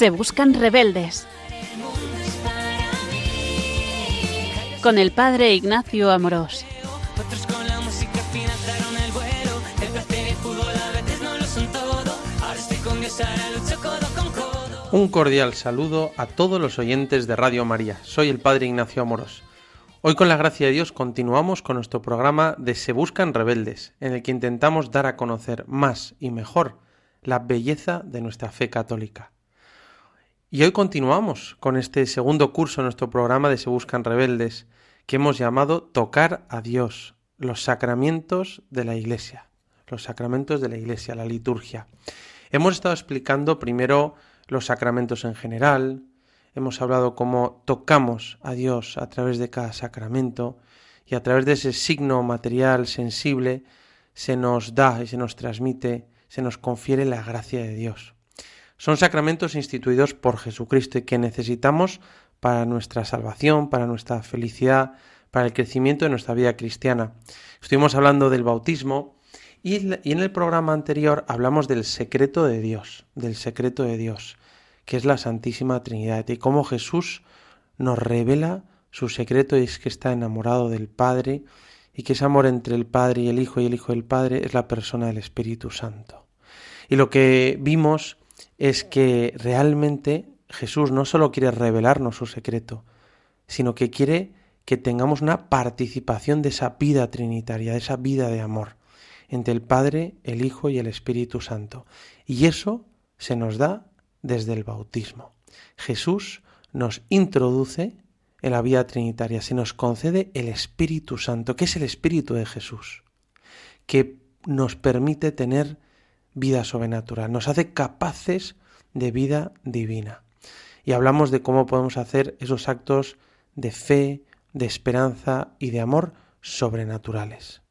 Se buscan rebeldes. Con el padre Ignacio Amorós. Un cordial saludo a todos los oyentes de Radio María. Soy el Padre Ignacio Amorós. Hoy con la gracia de Dios continuamos con nuestro programa de Se Buscan Rebeldes, en el que intentamos dar a conocer más y mejor la belleza de nuestra fe católica. Y hoy continuamos con este segundo curso de nuestro programa de Se Buscan Rebeldes, que hemos llamado Tocar a Dios, los sacramentos de la Iglesia, los sacramentos de la Iglesia, la liturgia. Hemos estado explicando primero los sacramentos en general, hemos hablado cómo tocamos a Dios a través de cada sacramento y a través de ese signo material sensible se nos da y se nos transmite, se nos confiere la gracia de Dios. Son sacramentos instituidos por Jesucristo y que necesitamos para nuestra salvación, para nuestra felicidad, para el crecimiento de nuestra vida cristiana. Estuvimos hablando del bautismo y en el programa anterior hablamos del secreto de Dios, del secreto de Dios que es la Santísima Trinidad, y cómo Jesús nos revela su secreto y es que está enamorado del Padre y que ese amor entre el Padre y el Hijo y el Hijo del Padre es la persona del Espíritu Santo. Y lo que vimos es que realmente Jesús no solo quiere revelarnos su secreto, sino que quiere que tengamos una participación de esa vida trinitaria, de esa vida de amor entre el Padre, el Hijo y el Espíritu Santo. Y eso se nos da desde el bautismo. Jesús nos introduce en la vida trinitaria, se nos concede el Espíritu Santo, que es el Espíritu de Jesús, que nos permite tener vida sobrenatural, nos hace capaces de vida divina. Y hablamos de cómo podemos hacer esos actos de fe, de esperanza y de amor sobrenaturales.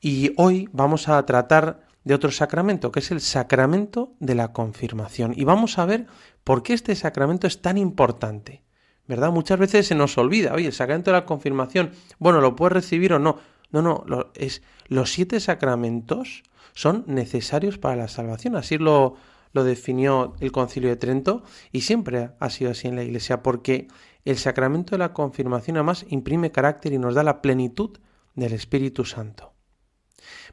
Y hoy vamos a tratar de otro sacramento, que es el sacramento de la confirmación. Y vamos a ver por qué este sacramento es tan importante. ¿Verdad? Muchas veces se nos olvida, oye, el sacramento de la confirmación, bueno, lo puedes recibir o no. No, no, es, los siete sacramentos son necesarios para la salvación. Así lo, lo definió el Concilio de Trento y siempre ha sido así en la Iglesia, porque el sacramento de la confirmación además imprime carácter y nos da la plenitud del Espíritu Santo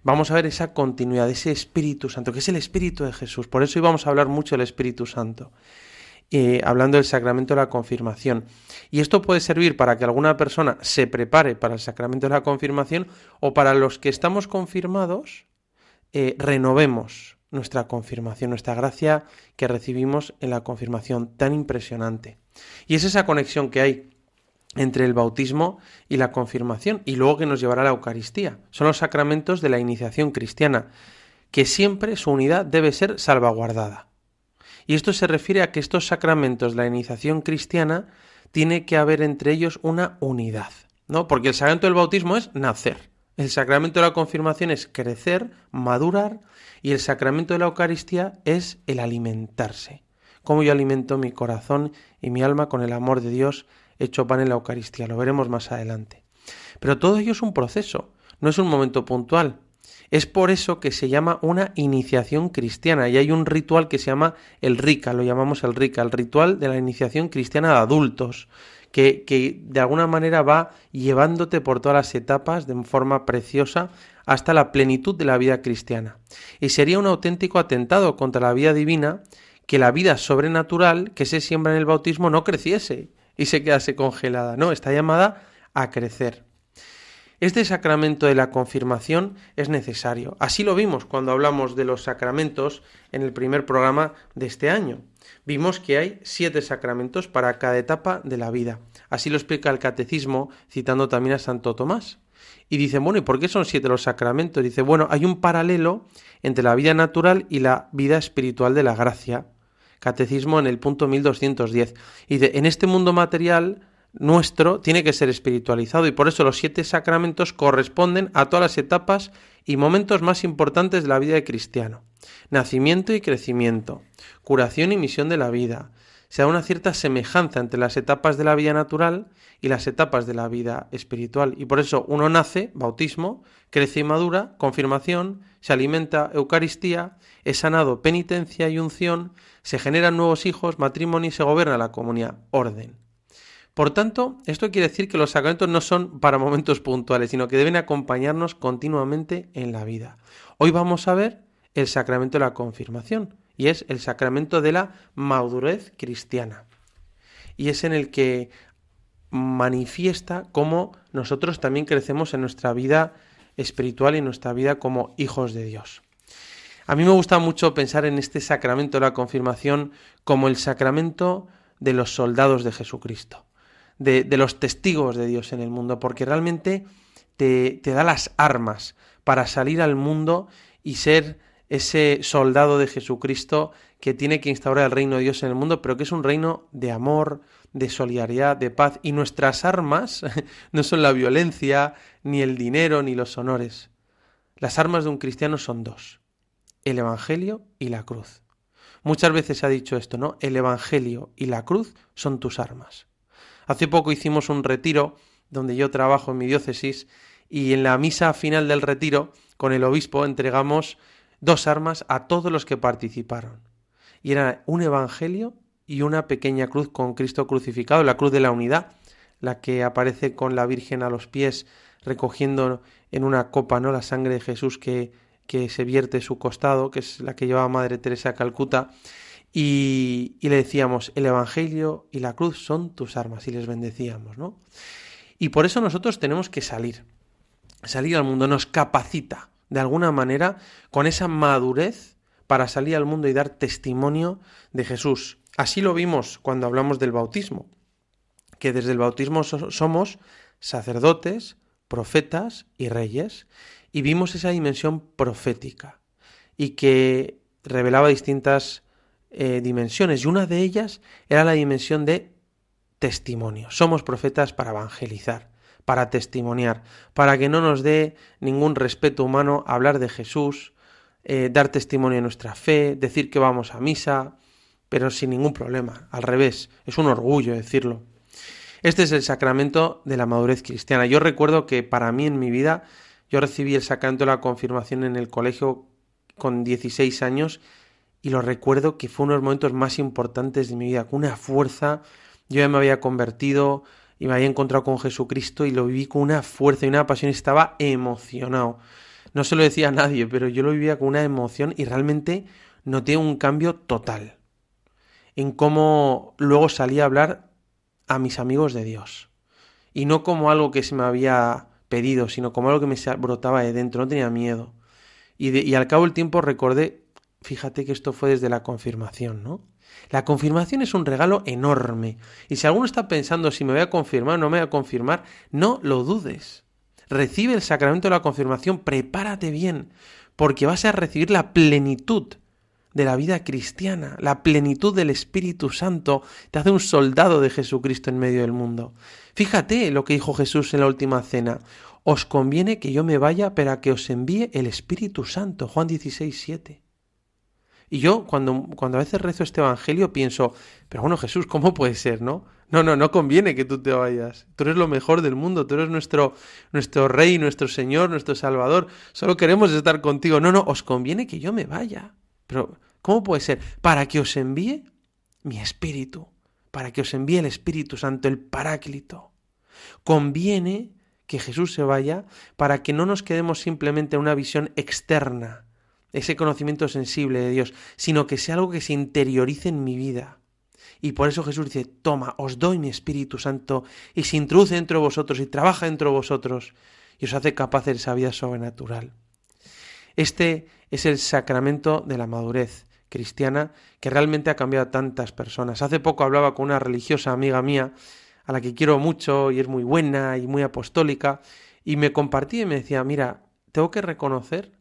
vamos a ver esa continuidad, ese Espíritu Santo, que es el Espíritu de Jesús. Por eso íbamos a hablar mucho del Espíritu Santo, eh, hablando del sacramento de la confirmación. Y esto puede servir para que alguna persona se prepare para el sacramento de la confirmación o para los que estamos confirmados, eh, renovemos nuestra confirmación, nuestra gracia que recibimos en la confirmación tan impresionante. Y es esa conexión que hay entre el bautismo y la confirmación, y luego que nos llevará a la Eucaristía. Son los sacramentos de la iniciación cristiana, que siempre su unidad debe ser salvaguardada. Y esto se refiere a que estos sacramentos la iniciación cristiana tiene que haber entre ellos una unidad, ¿no? Porque el sacramento del bautismo es nacer, el sacramento de la confirmación es crecer, madurar, y el sacramento de la Eucaristía es el alimentarse. Cómo yo alimento mi corazón y mi alma con el amor de Dios hecho pan en la Eucaristía, lo veremos más adelante. Pero todo ello es un proceso, no es un momento puntual. Es por eso que se llama una iniciación cristiana y hay un ritual que se llama el RICA, lo llamamos el RICA, el ritual de la iniciación cristiana de adultos, que, que de alguna manera va llevándote por todas las etapas de forma preciosa hasta la plenitud de la vida cristiana. Y sería un auténtico atentado contra la vida divina que la vida sobrenatural que se siembra en el bautismo no creciese y se quedase congelada. No, está llamada a crecer. Este sacramento de la confirmación es necesario. Así lo vimos cuando hablamos de los sacramentos en el primer programa de este año. Vimos que hay siete sacramentos para cada etapa de la vida. Así lo explica el catecismo citando también a Santo Tomás. Y dice, bueno, ¿y por qué son siete los sacramentos? Dice, bueno, hay un paralelo entre la vida natural y la vida espiritual de la gracia. Catecismo en el punto 1210. Y de, en este mundo material nuestro tiene que ser espiritualizado y por eso los siete sacramentos corresponden a todas las etapas y momentos más importantes de la vida de cristiano. Nacimiento y crecimiento, curación y misión de la vida, se da una cierta semejanza entre las etapas de la vida natural y las etapas de la vida espiritual. Y por eso uno nace, bautismo, crece y madura, confirmación, se alimenta, Eucaristía, es sanado, penitencia y unción, se generan nuevos hijos, matrimonio y se gobierna la comunidad, orden. Por tanto, esto quiere decir que los sacramentos no son para momentos puntuales, sino que deben acompañarnos continuamente en la vida. Hoy vamos a ver el sacramento de la confirmación, y es el sacramento de la madurez cristiana. Y es en el que manifiesta cómo nosotros también crecemos en nuestra vida espiritual y en nuestra vida como hijos de Dios. A mí me gusta mucho pensar en este sacramento de la confirmación como el sacramento de los soldados de Jesucristo de, los testigos de Dios en el mundo, porque realmente te, te da las armas para salir al mundo y ser ese soldado de Jesucristo que tiene que instaurar el reino de Dios en el mundo, pero que es un reino de amor, de solidaridad, de paz. Y nuestras armas no son la violencia, ni el dinero, ni los honores. Las armas de un cristiano son dos, el Evangelio y la cruz. Muchas veces se ha dicho esto, ¿no? El Evangelio y la cruz son tus armas. Hace poco hicimos un retiro donde yo trabajo en mi diócesis y en la misa final del retiro con el obispo entregamos dos armas a todos los que participaron. Y era un evangelio y una pequeña cruz con Cristo crucificado, la cruz de la unidad, la que aparece con la Virgen a los pies recogiendo en una copa no la sangre de Jesús que, que se vierte su costado, que es la que llevaba Madre Teresa a Calcuta, y, le decíamos, el Evangelio y la cruz son tus armas y les bendecíamos, ¿no? Y por eso nosotros tenemos que salir, salir al mundo, nos capacita de alguna manera con esa madurez para salir al mundo y dar testimonio de Jesús. Así lo vimos cuando hablamos del bautismo, que desde el bautismo somos sacerdotes, profetas y reyes, y vimos esa dimensión profética y que revelaba distintas eh, dimensiones y una de ellas era la dimensión de testimonio. Somos profetas para evangelizar, para testimoniar, para que no nos dé ningún respeto humano hablar de Jesús, eh, dar testimonio de nuestra fe, decir que vamos a misa, pero sin ningún problema. Al revés, es un orgullo decirlo. Este es el sacramento de la madurez cristiana. Yo recuerdo que para mí en mi vida, yo recibí el sacramento de la confirmación en el colegio con 16 años y lo recuerdo que fue uno de los momentos más importantes de mi vida, con una fuerza, yo ya me había convertido y me había encontrado con Jesucristo y lo viví con una fuerza y una pasión, estaba emocionado. No se lo decía a nadie, pero yo lo vivía con una emoción y realmente noté un cambio total en cómo luego salí a hablar a mis amigos de Dios. Y no como algo que se me había pedido, sino como algo que me brotaba de dentro, no tenía miedo. Y, y al cabo del tiempo recordé Fíjate que esto fue desde la confirmación, ¿no? La confirmación es un regalo enorme. Y si alguno está pensando si me voy a confirmar o no me voy a confirmar, no lo dudes. Recibe el sacramento de la confirmación, prepárate bien, porque vas a recibir la plenitud de la vida cristiana, la plenitud del Espíritu Santo, te hace un soldado de Jesucristo en medio del mundo. Fíjate lo que dijo Jesús en la última cena. Os conviene que yo me vaya para que os envíe el Espíritu Santo. Juan 16, 7. Y yo cuando, cuando a veces rezo este Evangelio pienso, pero bueno Jesús, ¿cómo puede ser, no? No, no, no conviene que tú te vayas. Tú eres lo mejor del mundo, tú eres nuestro, nuestro Rey, nuestro Señor, nuestro Salvador. Solo queremos estar contigo. No, no, os conviene que yo me vaya. Pero, ¿cómo puede ser? Para que os envíe mi Espíritu, para que os envíe el Espíritu Santo, el Paráclito. Conviene que Jesús se vaya para que no nos quedemos simplemente en una visión externa ese conocimiento sensible de Dios, sino que sea algo que se interiorice en mi vida. Y por eso Jesús dice, toma, os doy mi Espíritu Santo y se introduce dentro de vosotros y trabaja dentro de vosotros y os hace capaz de esa vida sobrenatural. Este es el sacramento de la madurez cristiana que realmente ha cambiado a tantas personas. Hace poco hablaba con una religiosa amiga mía, a la que quiero mucho y es muy buena y muy apostólica, y me compartía y me decía, mira, tengo que reconocer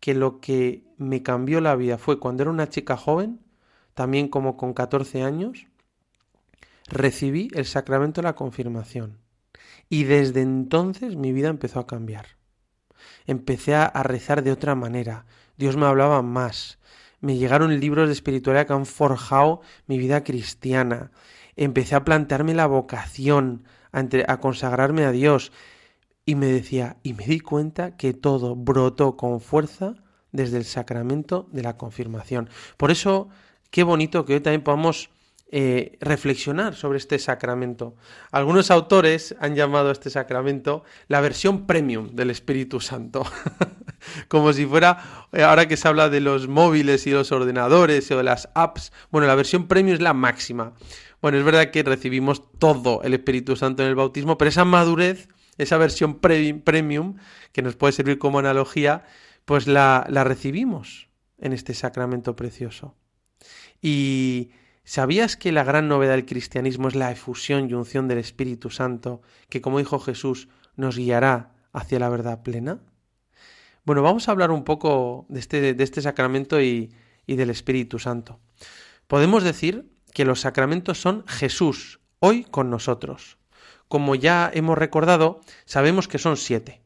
que lo que me cambió la vida fue cuando era una chica joven, también como con 14 años, recibí el sacramento de la confirmación. Y desde entonces mi vida empezó a cambiar. Empecé a rezar de otra manera. Dios me hablaba más. me llegaron libros de espiritualidad que han forjado mi vida cristiana. Empecé a plantearme la vocación, a, consagrarme a Dios. Y me decía, y me di cuenta que todo brotó con fuerza desde el sacramento de la confirmación. Por eso, qué bonito que hoy también podamos eh, reflexionar sobre este sacramento. Algunos autores han llamado a este sacramento la versión premium del Espíritu Santo. Como si fuera, eh, ahora que se habla de los móviles y los ordenadores o de las apps, bueno, la versión premium es la máxima. Bueno, es verdad que recibimos todo el Espíritu Santo en el bautismo, pero esa madurez, esa versión premium, que nos puede servir como analogía, pues la, la recibimos en este sacramento precioso. Y ¿Sabías que la gran novedad del cristianismo es la efusión y unción del Espíritu Santo, que como dijo Jesús, nos guiará hacia la verdad plena? Bueno, vamos a hablar un poco de este, de este sacramento y, y del Espíritu Santo. Podemos decir que los sacramentos son Jesús, hoy con nosotros. Como ya hemos recordado, sabemos que son siete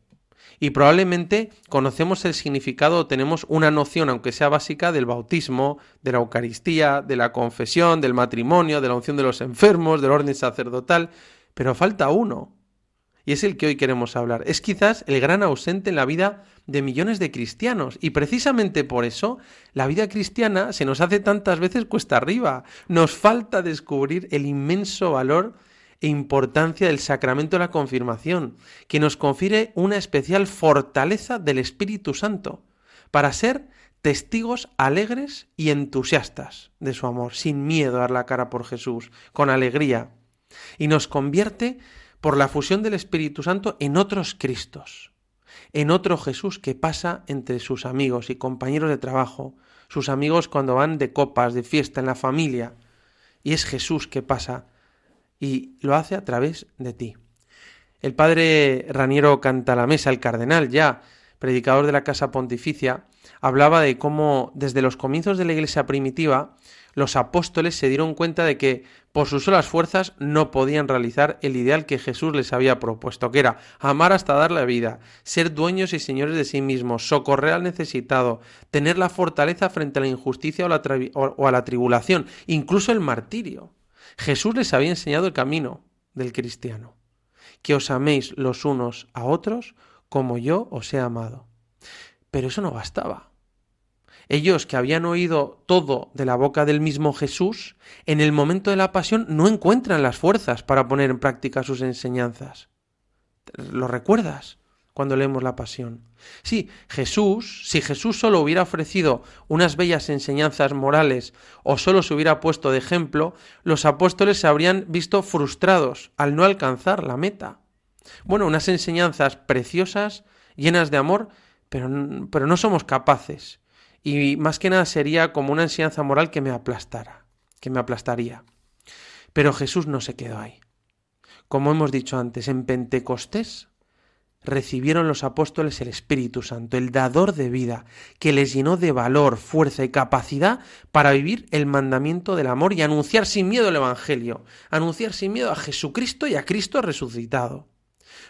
y probablemente conocemos el significado o tenemos una noción, aunque sea básica, del bautismo, de la Eucaristía, de la confesión, del matrimonio, de la unción de los enfermos, del orden sacerdotal, pero falta uno. Y es el que hoy queremos hablar. Es quizás el gran ausente en la vida de millones de cristianos. Y precisamente por eso la vida cristiana se nos hace tantas veces cuesta arriba. Nos falta descubrir el inmenso valor e importancia del sacramento de la confirmación, que nos confiere una especial fortaleza del Espíritu Santo para ser testigos alegres y entusiastas de su amor, sin miedo a dar la cara por Jesús, con alegría, y nos convierte por la fusión del Espíritu Santo en otros Cristos, en otro Jesús que pasa entre sus amigos y compañeros de trabajo, sus amigos cuando van de copas, de fiesta en la familia, y es Jesús que pasa y lo hace a través de ti. El padre Raniero Cantalamesa, el cardenal ya, predicador de la Casa Pontificia, hablaba de cómo desde los comienzos de la Iglesia primitiva los apóstoles se dieron cuenta de que por sus solas fuerzas no podían realizar el ideal que Jesús les había propuesto, que era amar hasta dar la vida, ser dueños y señores de sí mismos, socorrer al necesitado, tener la fortaleza frente a la injusticia o, o a la tribulación, incluso el martirio. Jesús les había enseñado el camino del cristiano, que os améis los unos a otros como yo os he amado. Pero eso no bastaba. Ellos que habían oído todo de la boca del mismo Jesús, en el momento de la pasión no encuentran las fuerzas para poner en práctica sus enseñanzas. ¿Lo recuerdas? Cuando leemos la pasión. Sí, Jesús, si Jesús solo hubiera ofrecido unas bellas enseñanzas morales o solo se hubiera puesto de ejemplo, los apóstoles se habrían visto frustrados al no alcanzar la meta. Bueno, unas enseñanzas preciosas, llenas de amor, pero, pero no somos capaces. Y más que nada sería como una enseñanza moral que me aplastara, que me aplastaría. Pero Jesús no se quedó ahí. Como hemos dicho antes, en Pentecostés recibieron los apóstoles el Espíritu Santo, el dador de vida, que les llenó de valor, fuerza y capacidad para vivir el mandamiento del amor y anunciar sin miedo el Evangelio, anunciar sin miedo a Jesucristo y a Cristo resucitado.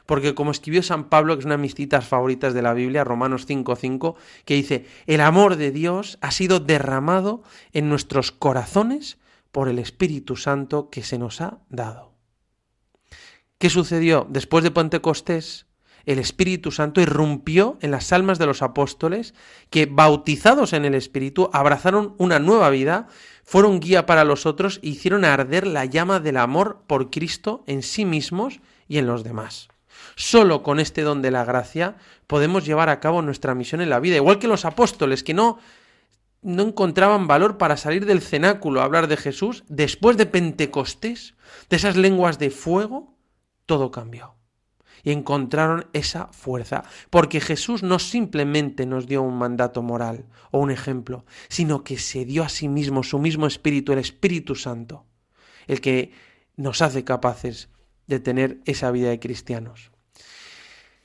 Porque como escribió San Pablo, que es una de mis citas favoritas de la Biblia, Romanos 5:5, que dice, el amor de Dios ha sido derramado en nuestros corazones por el Espíritu Santo que se nos ha dado. ¿Qué sucedió después de Pentecostés? El Espíritu Santo irrumpió en las almas de los apóstoles que, bautizados en el Espíritu, abrazaron una nueva vida, fueron guía para los otros e hicieron arder la llama del amor por Cristo en sí mismos y en los demás. Solo con este don de la gracia podemos llevar a cabo nuestra misión en la vida, igual que los apóstoles que no no encontraban valor para salir del cenáculo a hablar de Jesús, después de Pentecostés, de esas lenguas de fuego, todo cambió y encontraron esa fuerza, porque Jesús no simplemente nos dio un mandato moral o un ejemplo, sino que se dio a sí mismo su mismo Espíritu, el Espíritu Santo, el que nos hace capaces de tener esa vida de cristianos.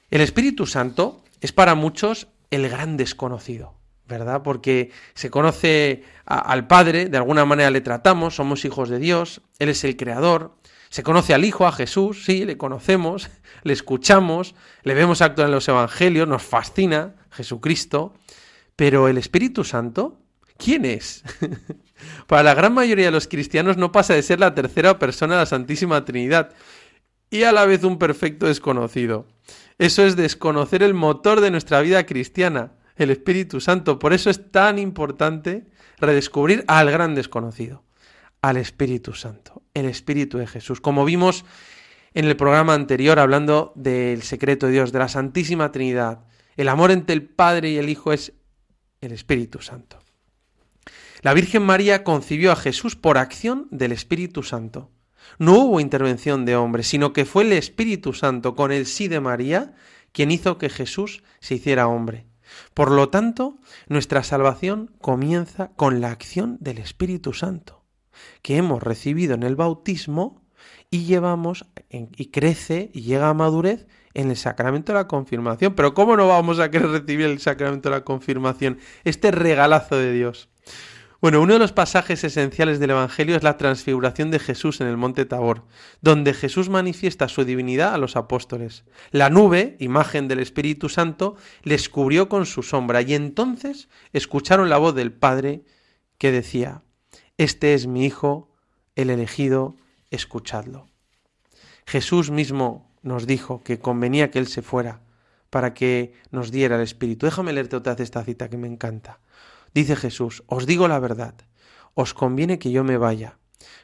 El Espíritu Santo es para muchos el gran desconocido. ¿verdad? Porque se conoce al Padre, de alguna manera le tratamos, somos hijos de Dios, Él es el Creador, se conoce al Hijo, a Jesús, sí, le conocemos, le escuchamos, le vemos actuar en los Evangelios, nos fascina Jesucristo, pero el Espíritu Santo, ¿Quién es? Para la gran mayoría de los cristianos no pasa de ser la tercera persona de la Santísima Trinidad y a la vez un perfecto desconocido. Eso es desconocer el motor de nuestra vida cristiana, el Espíritu Santo. Por eso es tan importante redescubrir al gran desconocido, al Espíritu Santo, el Espíritu de Jesús. Como vimos en el programa anterior hablando del secreto de Dios, de la Santísima Trinidad, el amor entre el Padre y el Hijo es el Espíritu Santo. La Virgen María concibió a Jesús por acción del Espíritu Santo. No hubo intervención de hombre, sino que fue el Espíritu Santo, con el sí de María, quien hizo que Jesús se hiciera hombre. Por lo tanto, nuestra salvación comienza con la acción del Espíritu Santo, que hemos recibido en el bautismo y llevamos y crece y llega a madurez en el sacramento de la confirmación. Pero ¿cómo no vamos a querer recibir el sacramento de la confirmación? Este regalazo de Dios. Bueno, uno de los pasajes esenciales del Evangelio es la transfiguración de Jesús en el monte Tabor, donde Jesús manifiesta su divinidad a los apóstoles. La nube, imagen del Espíritu Santo, les cubrió con su sombra y entonces escucharon la voz del Padre que decía, Este es mi Hijo, el elegido, escuchadlo. Jesús mismo nos dijo que convenía que Él se fuera para que nos diera el Espíritu. Déjame leerte otra vez esta cita que me encanta. Dice Jesús, os digo la verdad, os conviene que yo me vaya,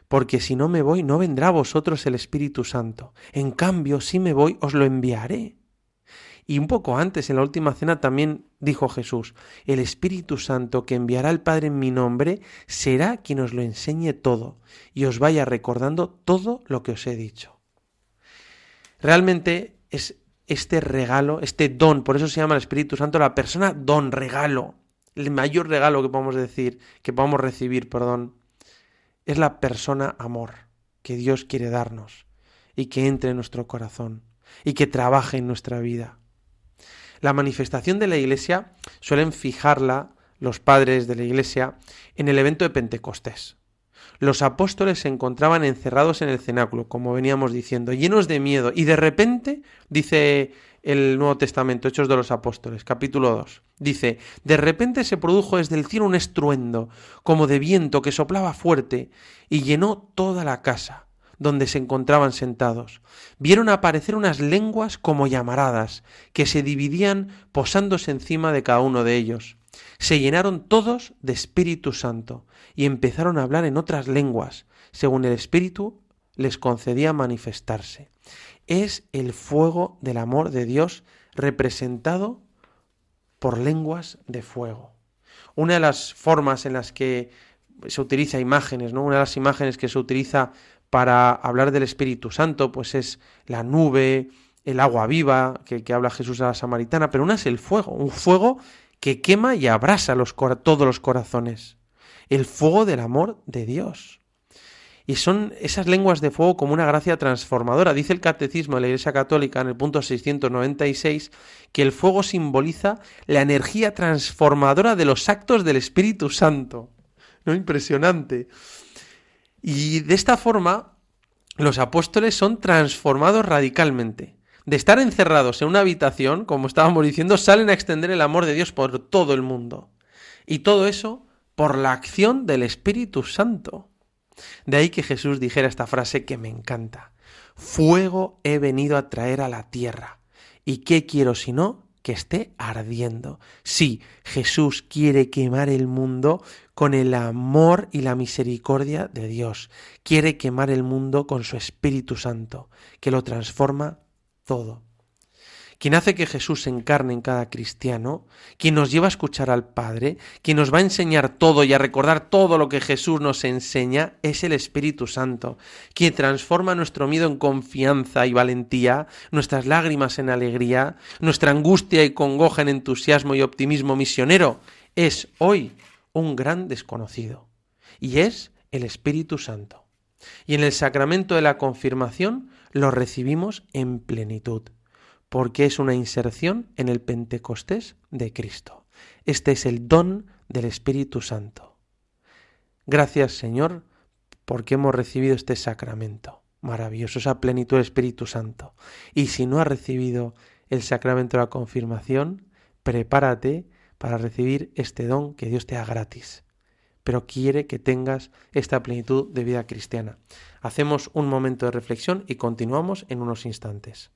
porque si no me voy no vendrá a vosotros el Espíritu Santo. En cambio, si me voy, os lo enviaré. Y un poco antes, en la última cena, también dijo Jesús, el Espíritu Santo que enviará el Padre en mi nombre será quien os lo enseñe todo y os vaya recordando todo lo que os he dicho. Realmente es este regalo, este don, por eso se llama el Espíritu Santo la persona don, regalo. El mayor regalo que podemos decir, que podemos recibir, perdón, es la persona amor que Dios quiere darnos y que entre en nuestro corazón y que trabaje en nuestra vida. La manifestación de la Iglesia suelen fijarla los padres de la Iglesia en el evento de Pentecostés. Los apóstoles se encontraban encerrados en el cenáculo, como veníamos diciendo, llenos de miedo, y de repente, dice el Nuevo Testamento, Hechos de los Apóstoles, capítulo 2, dice, de repente se produjo desde el cielo un estruendo, como de viento que soplaba fuerte, y llenó toda la casa donde se encontraban sentados. Vieron aparecer unas lenguas como llamaradas, que se dividían posándose encima de cada uno de ellos se llenaron todos de Espíritu Santo y empezaron a hablar en otras lenguas, según el Espíritu les concedía manifestarse. Es el fuego del amor de Dios representado por lenguas de fuego. Una de las formas en las que se utiliza imágenes, ¿no? Una de las imágenes que se utiliza para hablar del Espíritu Santo, pues es la nube, el agua viva, que, habla Jesús a la samaritana, pero una es el fuego, un fuego que quema y abrasa todos los corazones. El fuego del amor de Dios. Y son esas lenguas de fuego como una gracia transformadora. Dice el Catecismo de la Iglesia Católica en el punto 696 que el fuego simboliza la energía transformadora de los actos del Espíritu Santo. ¿No? Impresionante. Y de esta forma, los apóstoles son transformados radicalmente de estar encerrados en una habitación, como estábamos diciendo, salen a extender el amor de Dios por todo el mundo. Y todo eso por la acción del Espíritu Santo. De ahí que Jesús dijera esta frase que me encanta. Fuego he venido a traer a la tierra. ¿Y qué quiero si no? Que esté ardiendo. Sí, Jesús quiere quemar el mundo con el amor y la misericordia de Dios. Quiere quemar el mundo con su Espíritu Santo, que lo transforma todo. Quien hace que Jesús se encarne en cada cristiano, quien nos lleva a escuchar al Padre, quien nos va a enseñar todo y a recordar todo lo que Jesús nos enseña, es el Espíritu Santo, quien transforma nuestro miedo en confianza y valentía, nuestras lágrimas en alegría, nuestra angustia y congoja en entusiasmo y optimismo misionero. Es hoy un gran desconocido, y es el Espíritu Santo. Y en el sacramento de la confirmación lo recibimos en plenitud, porque es una inserción en el Pentecostés de Cristo. Este es el don del Espíritu Santo. Gracias Señor, porque hemos recibido este sacramento maravilloso, esa plenitud del Espíritu Santo. Y si no has recibido el sacramento de la confirmación, prepárate para recibir este don que Dios te da gratis. pero quiere que tengas esta plenitud de vida cristiana. Hacemos un momento de reflexión y continuamos en unos instantes.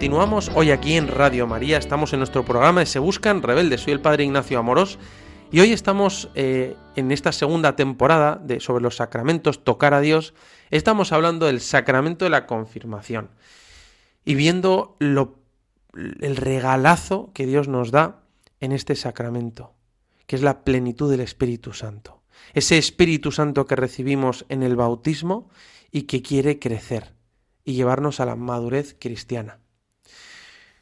Continuamos hoy aquí en Radio María, estamos en nuestro programa de Se Buscan Rebeldes, soy el Padre Ignacio Amorós. Y hoy estamos eh, en esta segunda temporada de, sobre los sacramentos, tocar a Dios, estamos hablando del sacramento de la confirmación y viendo lo, el regalazo que Dios nos da en este sacramento, que es la plenitud del Espíritu Santo, ese Espíritu Santo que recibimos en el bautismo y que quiere crecer y llevarnos a la madurez cristiana.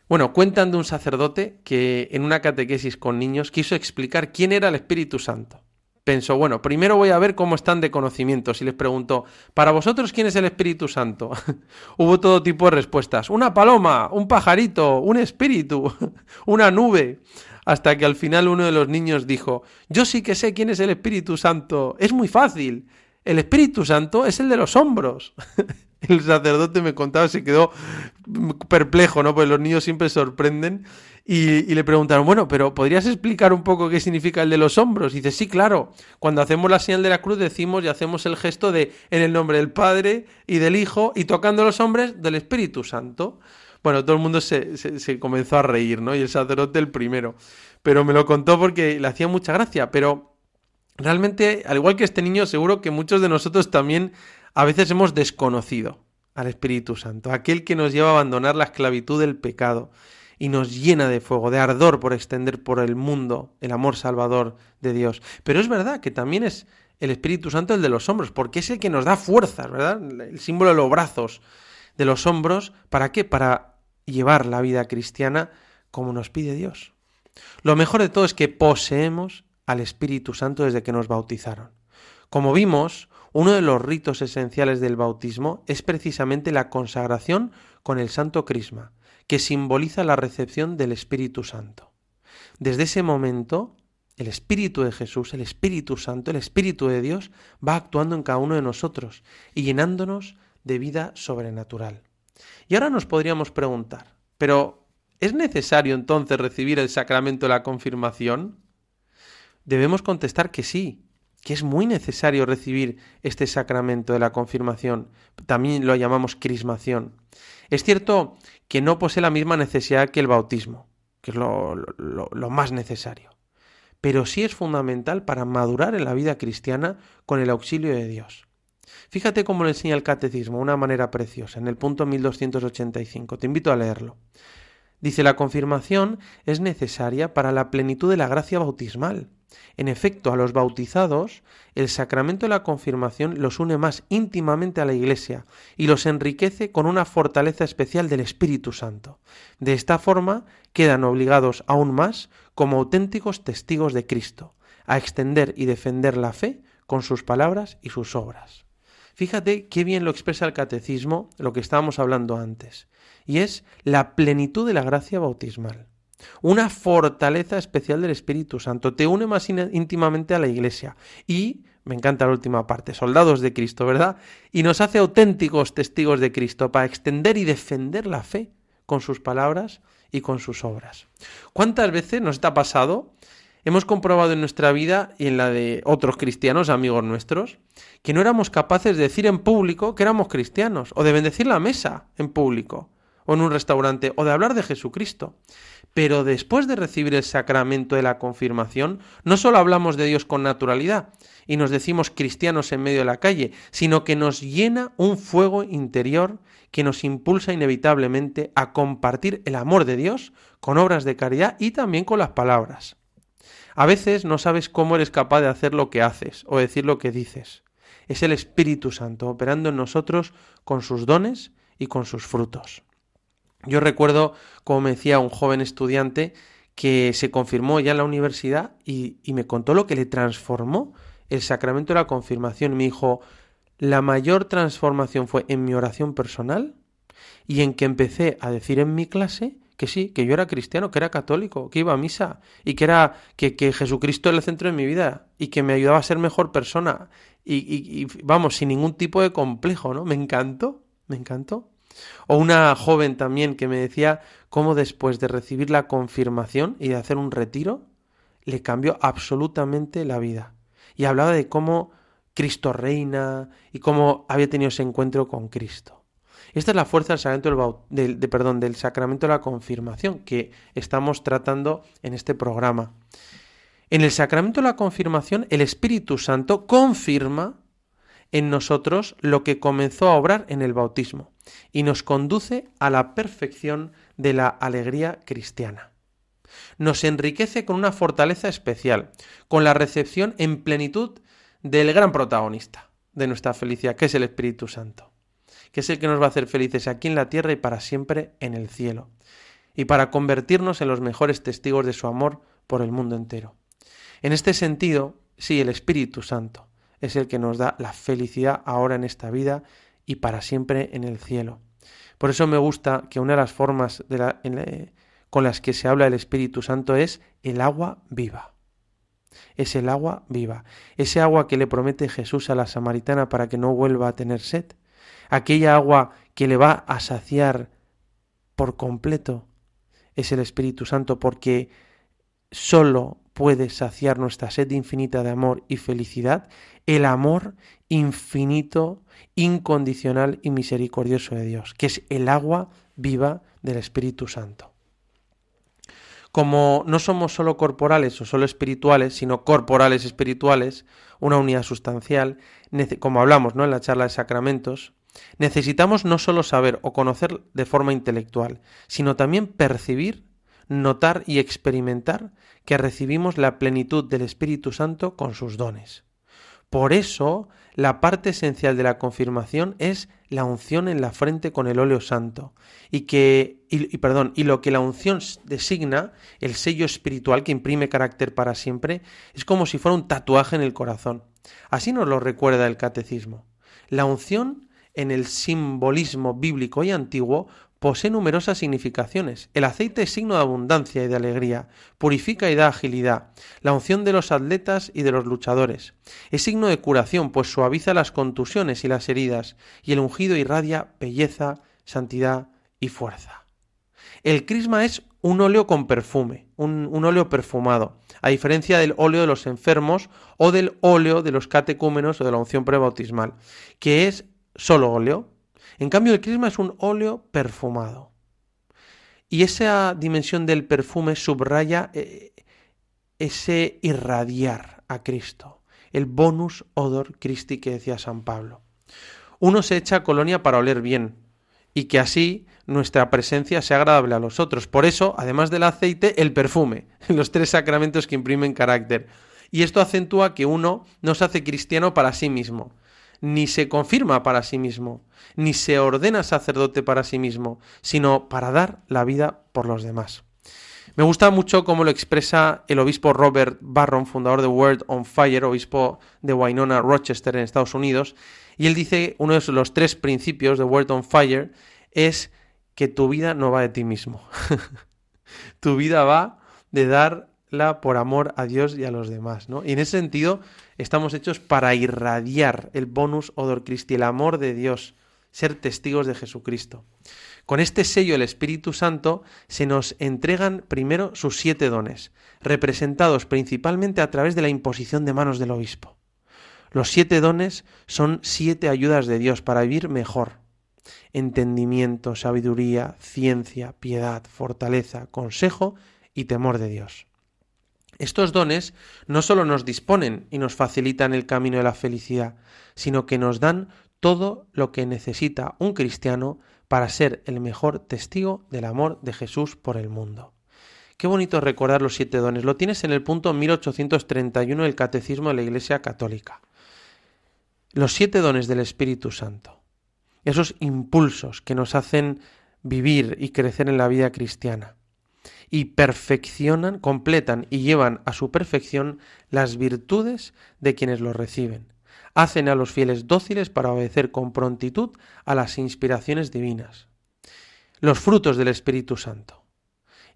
Bueno, cuentan de un sacerdote que en una catequesis con niños quiso explicar quién era el Espíritu Santo. Pensó, bueno, primero voy a ver cómo están de conocimientos y les preguntó, ¿para vosotros quién es el Espíritu Santo? Hubo todo tipo de respuestas, una paloma, un pajarito, un espíritu, una nube, hasta que al final uno de los niños dijo, yo sí que sé quién es el Espíritu Santo, es muy fácil, el Espíritu Santo es el de los hombros. el sacerdote me contaba, se quedó perplejo, ¿no? Pues los niños siempre sorprenden. Y, le preguntaron, bueno, pero ¿podrías explicar un poco qué significa el de los hombros? Y dice, sí, claro. Cuando hacemos la señal de la cruz decimos y hacemos el gesto de en el nombre del Padre y del Hijo y tocando los hombres del Espíritu Santo. Bueno, todo el mundo se, se comenzó a reír, ¿no? Y el sacerdote el primero. Pero me lo contó porque le hacía mucha gracia. Pero realmente, al igual que este niño, seguro que muchos de nosotros también a veces hemos desconocido al Espíritu Santo, aquel que nos lleva a abandonar la esclavitud del pecado y nos llena de fuego, de ardor por extender por el mundo el amor salvador de Dios. Pero es verdad que también es, el Espíritu Santo el de los hombros, porque es el que nos da fuerzas, ¿verdad? El símbolo de los brazos, de los hombros, ¿para qué? Para llevar la vida cristiana como nos pide Dios. Lo mejor de todo es que poseemos al Espíritu Santo desde que nos bautizaron. Como vimos, uno de los ritos esenciales del bautismo es precisamente la consagración con el Santo Crisma, que simboliza la recepción del Espíritu Santo. Desde ese momento, el Espíritu de Jesús, el Espíritu Santo, el Espíritu de Dios va actuando en cada uno de nosotros y llenándonos de vida sobrenatural. Y ahora nos podríamos preguntar, pero ¿es necesario entonces recibir el sacramento de la confirmación? Debemos contestar que sí, que es muy necesario recibir este sacramento de la confirmación. También lo llamamos crismación. Es cierto que no posee la misma necesidad que el bautismo, que es lo, más necesario pero sí es fundamental para madurar en la vida cristiana con el auxilio de Dios. Fíjate cómo lo enseña el catecismo, una manera preciosa, en el punto 1285. Te invito a leerlo. Dice, la confirmación es necesaria para la plenitud de la gracia bautismal. En efecto, a los bautizados, el sacramento de la confirmación los une más íntimamente a la Iglesia y los enriquece con una fortaleza especial del Espíritu Santo. De esta forma, quedan obligados aún más, como auténticos testigos de Cristo, a extender y defender la fe con sus palabras y sus obras. Fíjate qué bien lo expresa el catecismo, lo que estábamos hablando antes, y es la plenitud de la gracia bautismal. Una fortaleza especial del Espíritu Santo te une más íntimamente a la Iglesia y, me encanta la última parte, soldados de Cristo, ¿verdad? Y nos hace auténticos testigos de Cristo para extender y defender la fe con sus palabras y con sus obras. ¿Cuántas veces nos está pasado Hemos comprobado en nuestra vida y en la de otros cristianos, amigos nuestros, que no éramos capaces de decir en público que éramos cristianos, o de bendecir la mesa en público, o en un restaurante, o de hablar de Jesucristo. Pero después de recibir el sacramento de la confirmación, no solo hablamos de Dios con naturalidad y nos decimos cristianos en medio de la calle, sino que nos llena un fuego interior que nos impulsa inevitablemente a compartir el amor de Dios con obras de caridad y también con las palabras. A veces no sabes cómo eres capaz de hacer lo que haces o decir lo que dices. Es el Espíritu Santo operando en nosotros con sus dones y con sus frutos. Yo recuerdo, como me decía un joven estudiante, que se confirmó ya en la universidad y, y me contó lo que le transformó el sacramento de la confirmación. Me dijo, la mayor transformación fue en mi oración personal y en que empecé a decir en mi clase que sí, que yo era cristiano, que era católico, que iba a misa y que era que, que Jesucristo era el centro de mi vida y que me ayudaba a ser mejor persona y, y, vamos, sin ningún tipo de complejo, ¿no? Me encantó, me encantó. O una joven también que me decía cómo después de recibir la confirmación y de hacer un retiro, le cambió absolutamente la vida. Y hablaba de cómo Cristo reina y cómo había tenido ese encuentro con Cristo. Esta es la fuerza del sacramento del, de, perdón, del sacramento de la confirmación que estamos tratando en este programa. En el sacramento de la confirmación, el Espíritu Santo confirma en nosotros lo que comenzó a obrar en el bautismo y nos conduce a la perfección de la alegría cristiana. Nos enriquece con una fortaleza especial, con la recepción en plenitud del gran protagonista de nuestra felicidad, que es el Espíritu Santo que es el que nos va a hacer felices aquí en la tierra y para siempre en el cielo, y para convertirnos en los mejores testigos de su amor por el mundo entero. En este sentido, sí, el Espíritu Santo es el que nos da la felicidad ahora en esta vida y para siempre en el cielo. Por eso me gusta que una de las formas con las que se habla del Espíritu Santo es el agua viva. Es el agua viva, ese agua que le promete Jesús a la samaritana para que no vuelva a tener sed aquella agua que le va a saciar por completo, es el Espíritu Santo, porque sólo puede saciar nuestra sed infinita de amor y felicidad, el amor infinito, incondicional y misericordioso de Dios, que es el agua viva del Espíritu Santo. Como no somos solo corporales o solo espirituales, sino corporales espirituales, una unidad sustancial, como hablamos ¿no? en la charla de sacramentos, Necesitamos no solo saber o conocer de forma intelectual, sino también percibir, notar y experimentar que recibimos la plenitud del Espíritu Santo con sus dones. Por eso, la parte esencial de la confirmación es la unción en la frente con el óleo santo. Y que, y, perdón, y lo que la unción designa, el sello espiritual que imprime carácter para siempre, es como si fuera un tatuaje en el corazón. Así nos lo recuerda el catecismo. La unción en el simbolismo bíblico y antiguo posee numerosas significaciones. El aceite es signo de abundancia y de alegría, purifica y da agilidad, la unción de los atletas y de los luchadores. Es signo de curación, pues suaviza las contusiones y las heridas, y el ungido irradia belleza, santidad y fuerza. El crisma es un óleo con perfume, un, un, óleo perfumado, a diferencia del óleo de los enfermos o del óleo de los catecúmenos o de la unción prebautismal, que es solo óleo, en cambio, el crisma es un óleo perfumado. Y esa dimensión del perfume subraya eh, ese irradiar a Cristo, el bonus odor Christi que decía San Pablo. Uno se echa colonia para oler bien y que así nuestra presencia sea agradable a los otros. Por eso, además del aceite, el perfume, los tres sacramentos que imprimen carácter. Y esto acentúa que uno no se hace cristiano para sí mismo, ni se confirma para sí mismo, ni se ordena sacerdote para sí mismo, sino para dar la vida por los demás. Me gusta mucho cómo lo expresa el obispo Robert Barron, fundador de World on Fire, obispo de Winona, Rochester, en Estados Unidos, y él dice, uno de los tres principios de World on Fire es que tu vida no va de ti mismo. tu vida va de darla por amor a Dios y a los demás, ¿no? Y en ese sentido, estamos hechos para irradiar el bonus odor Christi, el amor de Dios, ser testigos de Jesucristo. Con este sello el Espíritu Santo se nos entregan primero sus siete dones, representados principalmente a través de la imposición de manos del obispo. Los siete dones son siete ayudas de Dios para vivir mejor. Entendimiento, sabiduría, ciencia, piedad, fortaleza, consejo y temor de Dios. Estos dones no solo nos disponen y nos facilitan el camino de la felicidad, sino que nos dan todo lo que necesita un cristiano para ser el mejor testigo del amor de Jesús por el mundo. Qué bonito recordar los siete dones. Lo tienes en el punto 1831 del Catecismo de la Iglesia Católica. Los siete dones del Espíritu Santo. Esos impulsos que nos hacen vivir y crecer en la vida cristiana y perfeccionan, completan y llevan a su perfección las virtudes de quienes los reciben. Hacen a los fieles dóciles para obedecer con prontitud a las inspiraciones divinas. Los frutos del Espíritu Santo.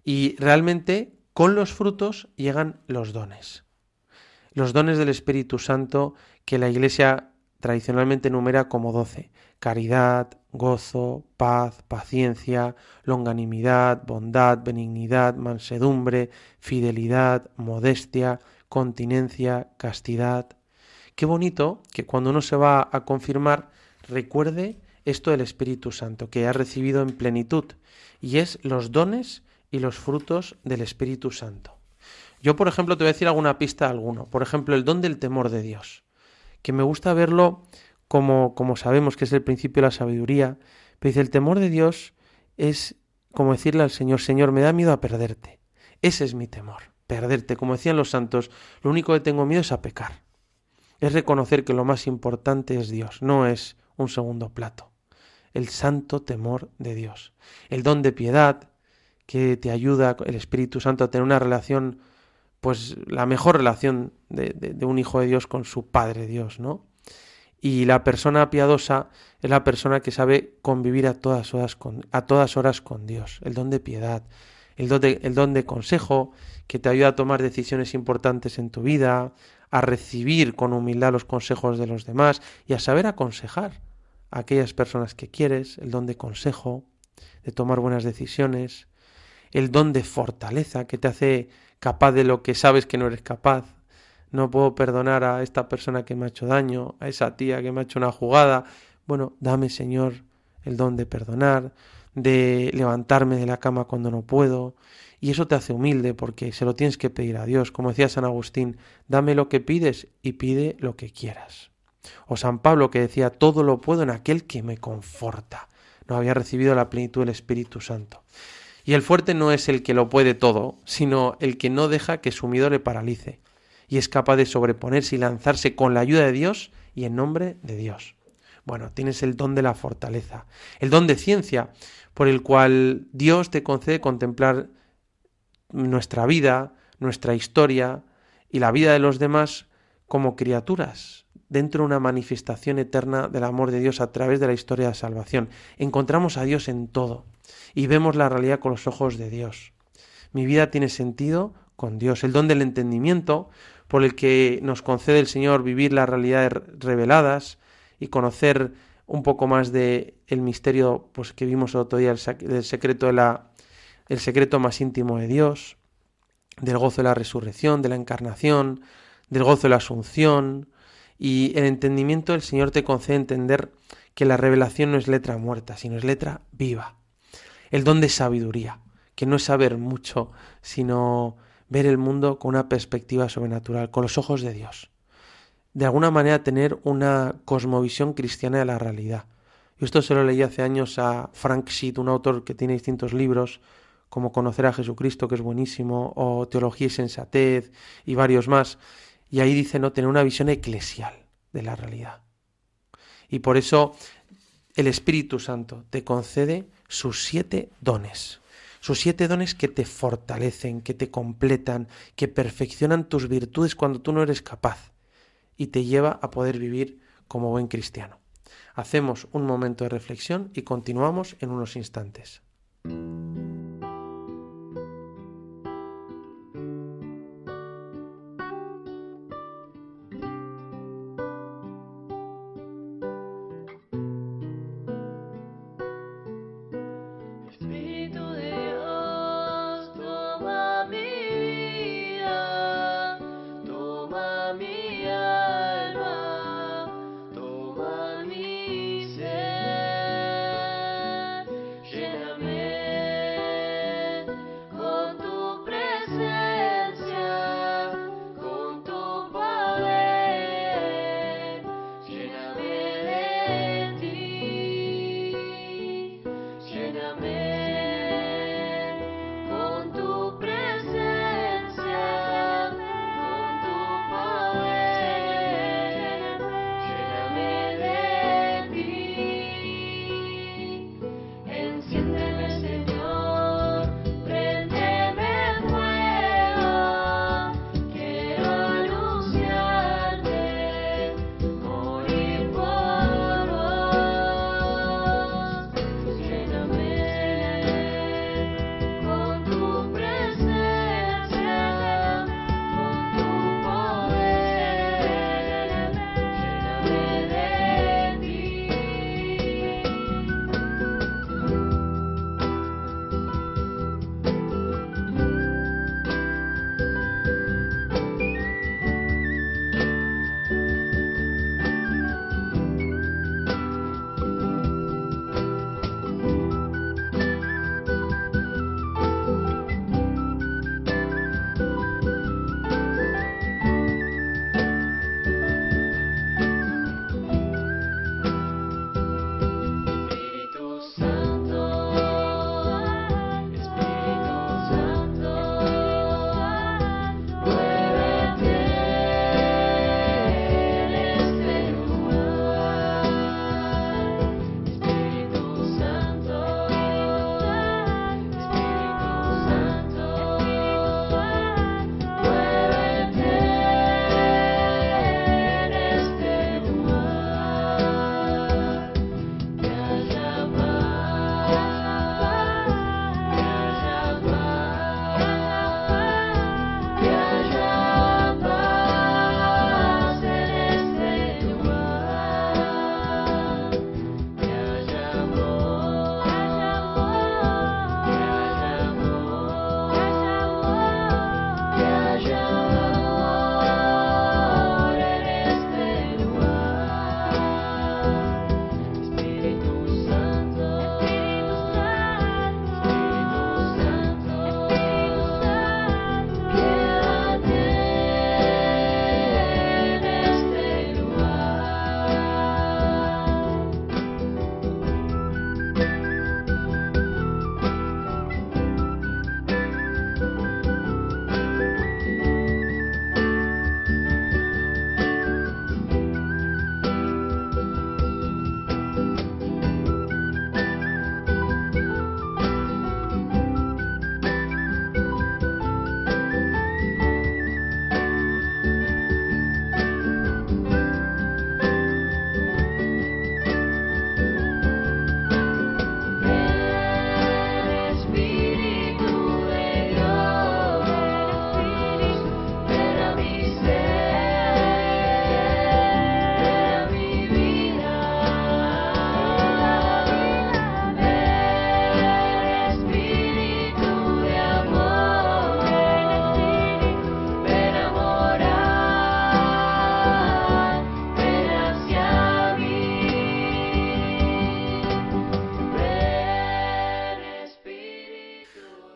Y realmente con los frutos llegan los dones. Los dones del Espíritu Santo que la Iglesia tradicionalmente numera como doce. Caridad, gozo, paz, paciencia, longanimidad, bondad, benignidad, mansedumbre, fidelidad, modestia, continencia, castidad. Qué bonito que cuando uno se va a confirmar recuerde esto del Espíritu Santo, que ha recibido en plenitud, y es los dones y los frutos del Espíritu Santo. Yo, por ejemplo, te voy a decir alguna pista a alguno. Por ejemplo, el don del temor de Dios, que me gusta verlo como, como sabemos que es el principio de la sabiduría, pero dice, el temor de Dios es como decirle al Señor, Señor, me da miedo a perderte. Ese es mi temor, perderte. Como decían los santos, lo único que tengo miedo es a pecar. Es reconocer que lo más importante es Dios, no es un segundo plato. El santo temor de Dios. El don de piedad que te ayuda el Espíritu Santo a tener una relación, pues la mejor relación de, de un hijo de Dios con su Padre Dios, ¿no? Y la persona piadosa es la persona que sabe convivir a todas horas con, a todas horas con Dios. El don de piedad, el don de, el don de consejo que te ayuda a tomar decisiones importantes en tu vida, a recibir con humildad los consejos de los demás y a saber aconsejar a aquellas personas que quieres, el don de consejo, de tomar buenas decisiones, el don de fortaleza que te hace capaz de lo que sabes que no eres capaz, no puedo perdonar a esta persona que me ha hecho daño, a esa tía que me ha hecho una jugada. Bueno, dame, Señor, el don de perdonar, de levantarme de la cama cuando no puedo. Y eso te hace humilde porque se lo tienes que pedir a Dios. Como decía San Agustín, dame lo que pides y pide lo que quieras. O San Pablo que decía, todo lo puedo en aquel que me conforta. No había recibido la plenitud del Espíritu Santo. Y el fuerte no es el que lo puede todo, sino el que no deja que su miedo le paralice y es capaz de sobreponerse y lanzarse con la ayuda de Dios y en nombre de Dios. Bueno, tienes el don de la fortaleza, el don de ciencia, por el cual Dios te concede contemplar nuestra vida, nuestra historia y la vida de los demás como criaturas, dentro de una manifestación eterna del amor de Dios a través de la historia de salvación. Encontramos a Dios en todo y vemos la realidad con los ojos de Dios. Mi vida tiene sentido con Dios, el don del entendimiento por el que nos concede el Señor vivir las realidades reveladas y conocer un poco más de el misterio pues que vimos el otro día el, secreto de la el secreto más íntimo de Dios, del gozo de la resurrección, de la encarnación, del gozo de la asunción y el entendimiento del Señor te concede entender que la revelación no es letra muerta, sino es letra viva. El don de sabiduría, que no es saber mucho, sino ver el mundo con una perspectiva sobrenatural, con los ojos de Dios. De alguna manera tener una cosmovisión cristiana de la realidad. Yo esto se lo leí hace años a Frank Sheet, un autor que tiene distintos libros, como Conocer a Jesucristo, que es buenísimo, o Teología y Sensatez, y varios más. Y ahí dice, no, tener una visión eclesial de la realidad. Y por eso el Espíritu Santo te concede sus siete dones. Sus siete dones que te fortalecen, que te completan, que perfeccionan tus virtudes cuando tú no eres capaz y te lleva a poder vivir como buen cristiano. Hacemos un momento de reflexión y continuamos en unos instantes.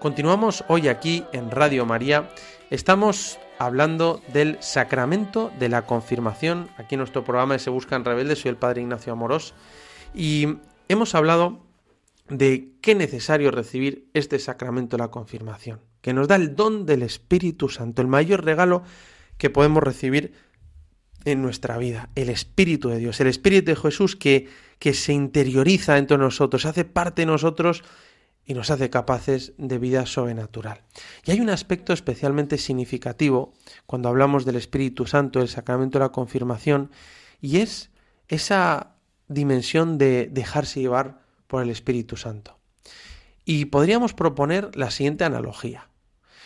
Continuamos hoy aquí en Radio María. Estamos hablando del sacramento de la confirmación. Aquí en nuestro programa de Se Buscan Rebeldes, soy el Padre Ignacio Amorós. Y hemos hablado de qué necesario recibir este sacramento de la confirmación, que nos da el don del Espíritu Santo, el mayor regalo que podemos recibir en nuestra vida, el Espíritu de Dios, el Espíritu de Jesús que, que se interioriza entre nosotros, hace parte de nosotros y nos hace capaces de vida sobrenatural. Y hay un aspecto especialmente significativo cuando hablamos del Espíritu Santo, del sacramento de la confirmación, y es esa dimensión de dejarse llevar por el Espíritu Santo. Y podríamos proponer la siguiente analogía.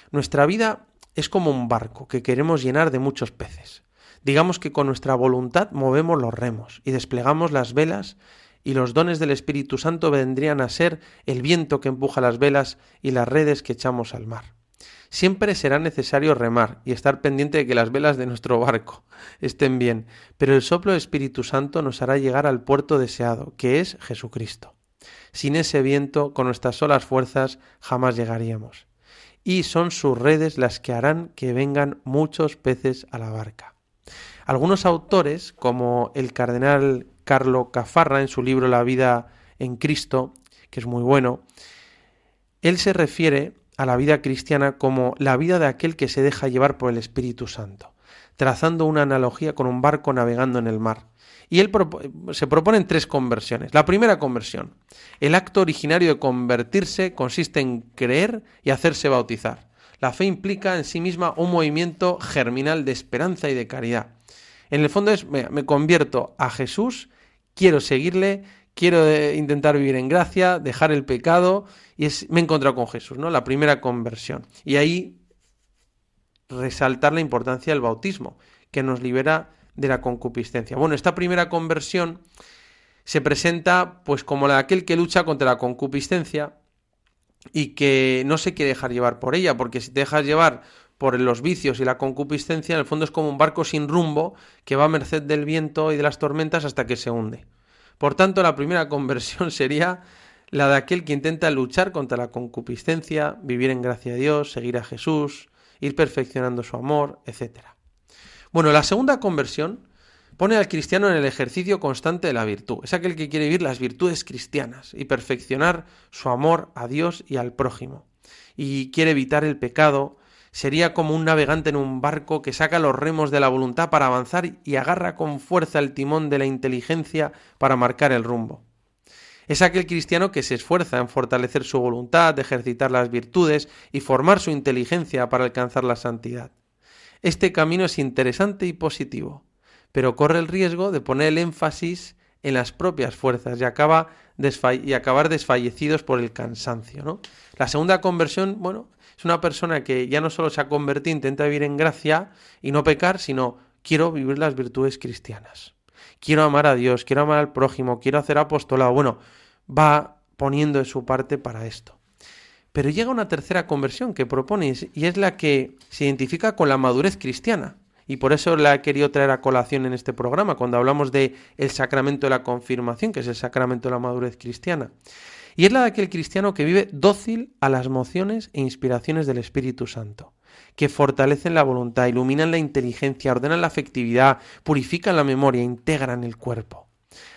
Nuestra vida es como un barco que queremos llenar de muchos peces. Digamos que con nuestra voluntad movemos los remos y desplegamos las velas y los dones del Espíritu Santo vendrían a ser el viento que empuja las velas y las redes que echamos al mar. Siempre será necesario remar y estar pendiente de que las velas de nuestro barco estén bien, pero el soplo del Espíritu Santo nos hará llegar al puerto deseado, que es Jesucristo. Sin ese viento, con nuestras solas fuerzas, jamás llegaríamos. Y son sus redes las que harán que vengan muchos peces a la barca. Algunos autores, como el cardenal Carlo Cafarra en su libro La vida en Cristo, que es muy bueno, él se refiere a la vida cristiana como la vida de aquel que se deja llevar por el Espíritu Santo, trazando una analogía con un barco navegando en el mar. Y él se proponen tres conversiones. La primera conversión. El acto originario de convertirse consiste en creer y hacerse bautizar. La fe implica en sí misma un movimiento germinal de esperanza y de caridad. En el fondo es, me, convierto a Jesús, quiero seguirle, quiero eh, intentar vivir en gracia, dejar el pecado, y es, me he encontrado con Jesús, ¿no? La primera conversión. Y ahí resaltar la importancia del bautismo, que nos libera de la concupiscencia. Bueno, esta primera conversión se presenta pues como la de aquel que lucha contra la concupiscencia y que no se quiere dejar llevar por ella, porque si te dejas llevar por los vicios y la concupiscencia, en el fondo es como un barco sin rumbo que va a merced del viento y de las tormentas hasta que se hunde. Por tanto, la primera conversión sería la de aquel que intenta luchar contra la concupiscencia, vivir en gracia de Dios, seguir a Jesús, ir perfeccionando su amor, etc. Bueno, la segunda conversión pone al cristiano en el ejercicio constante de la virtud. Es aquel que quiere vivir las virtudes cristianas y perfeccionar su amor a Dios y al prójimo. Y quiere evitar el pecado, sería como un navegante en un barco que saca los remos de la voluntad para avanzar y agarra con fuerza el timón de la inteligencia para marcar el rumbo. Es aquel cristiano que se esfuerza en fortalecer su voluntad, ejercitar las virtudes y formar su inteligencia para alcanzar la santidad. Este camino es interesante y positivo, pero corre el riesgo de poner el énfasis en las propias fuerzas y, acaba y acabar desfallecidos por el cansancio. ¿no? La segunda conversión, bueno, es una persona que ya no solo se ha convertido, intenta vivir en gracia y no pecar, sino quiero vivir las virtudes cristianas. Quiero amar a Dios, quiero amar al prójimo, quiero hacer apostolado. Bueno, va poniendo de su parte para esto. Pero llega una tercera conversión que propone y es la que se identifica con la madurez cristiana. Y por eso la he querido traer a colación en este programa, cuando hablamos de el sacramento de la confirmación, que es el sacramento de la madurez cristiana y es la de aquel cristiano que vive dócil a las mociones e inspiraciones del Espíritu Santo, que fortalecen la voluntad, iluminan la inteligencia, ordenan la afectividad, purifican la memoria, integran el cuerpo.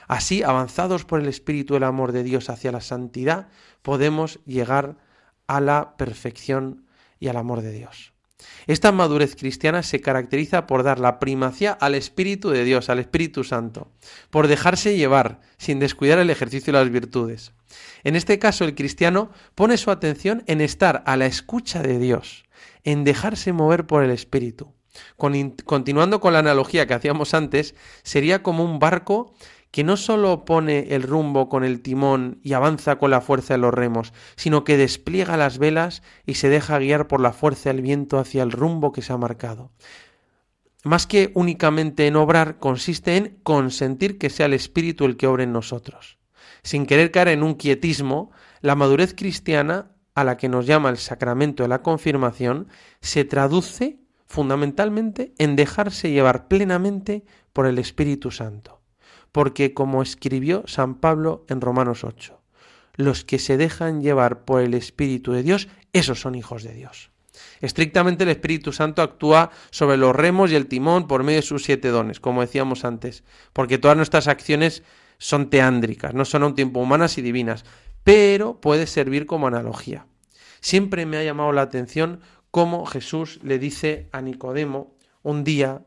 Así, avanzados por el Espíritu del amor de Dios hacia la santidad, podemos llegar a la perfección y al amor de Dios. Esta madurez cristiana se caracteriza por dar la primacía al Espíritu de Dios, al Espíritu Santo, por dejarse llevar sin descuidar el ejercicio de las virtudes. En este caso, el cristiano pone su atención en estar a la escucha de Dios, en dejarse mover por el Espíritu. continuando con la analogía que hacíamos antes, sería como un barco que no solo pone el rumbo con el timón y avanza con la fuerza de los remos, sino que despliega las velas y se deja guiar por la fuerza del viento hacia el rumbo que se ha marcado. Más que únicamente en obrar, consiste en consentir que sea el Espíritu el que obre en nosotros. Sin querer caer en un quietismo, la madurez cristiana, a la que nos llama el sacramento de la confirmación, se traduce fundamentalmente en dejarse llevar plenamente por el Espíritu Santo porque como escribió San Pablo en Romanos 8, los que se dejan llevar por el Espíritu de Dios, esos son hijos de Dios. Estrictamente el Espíritu Santo actúa sobre los remos y el timón por medio de sus siete dones, como decíamos antes, porque todas nuestras acciones son teándricas, no son a un tiempo humanas y divinas, pero puede servir como analogía. Siempre me ha llamado la atención cómo Jesús le dice a Nicodemo un día,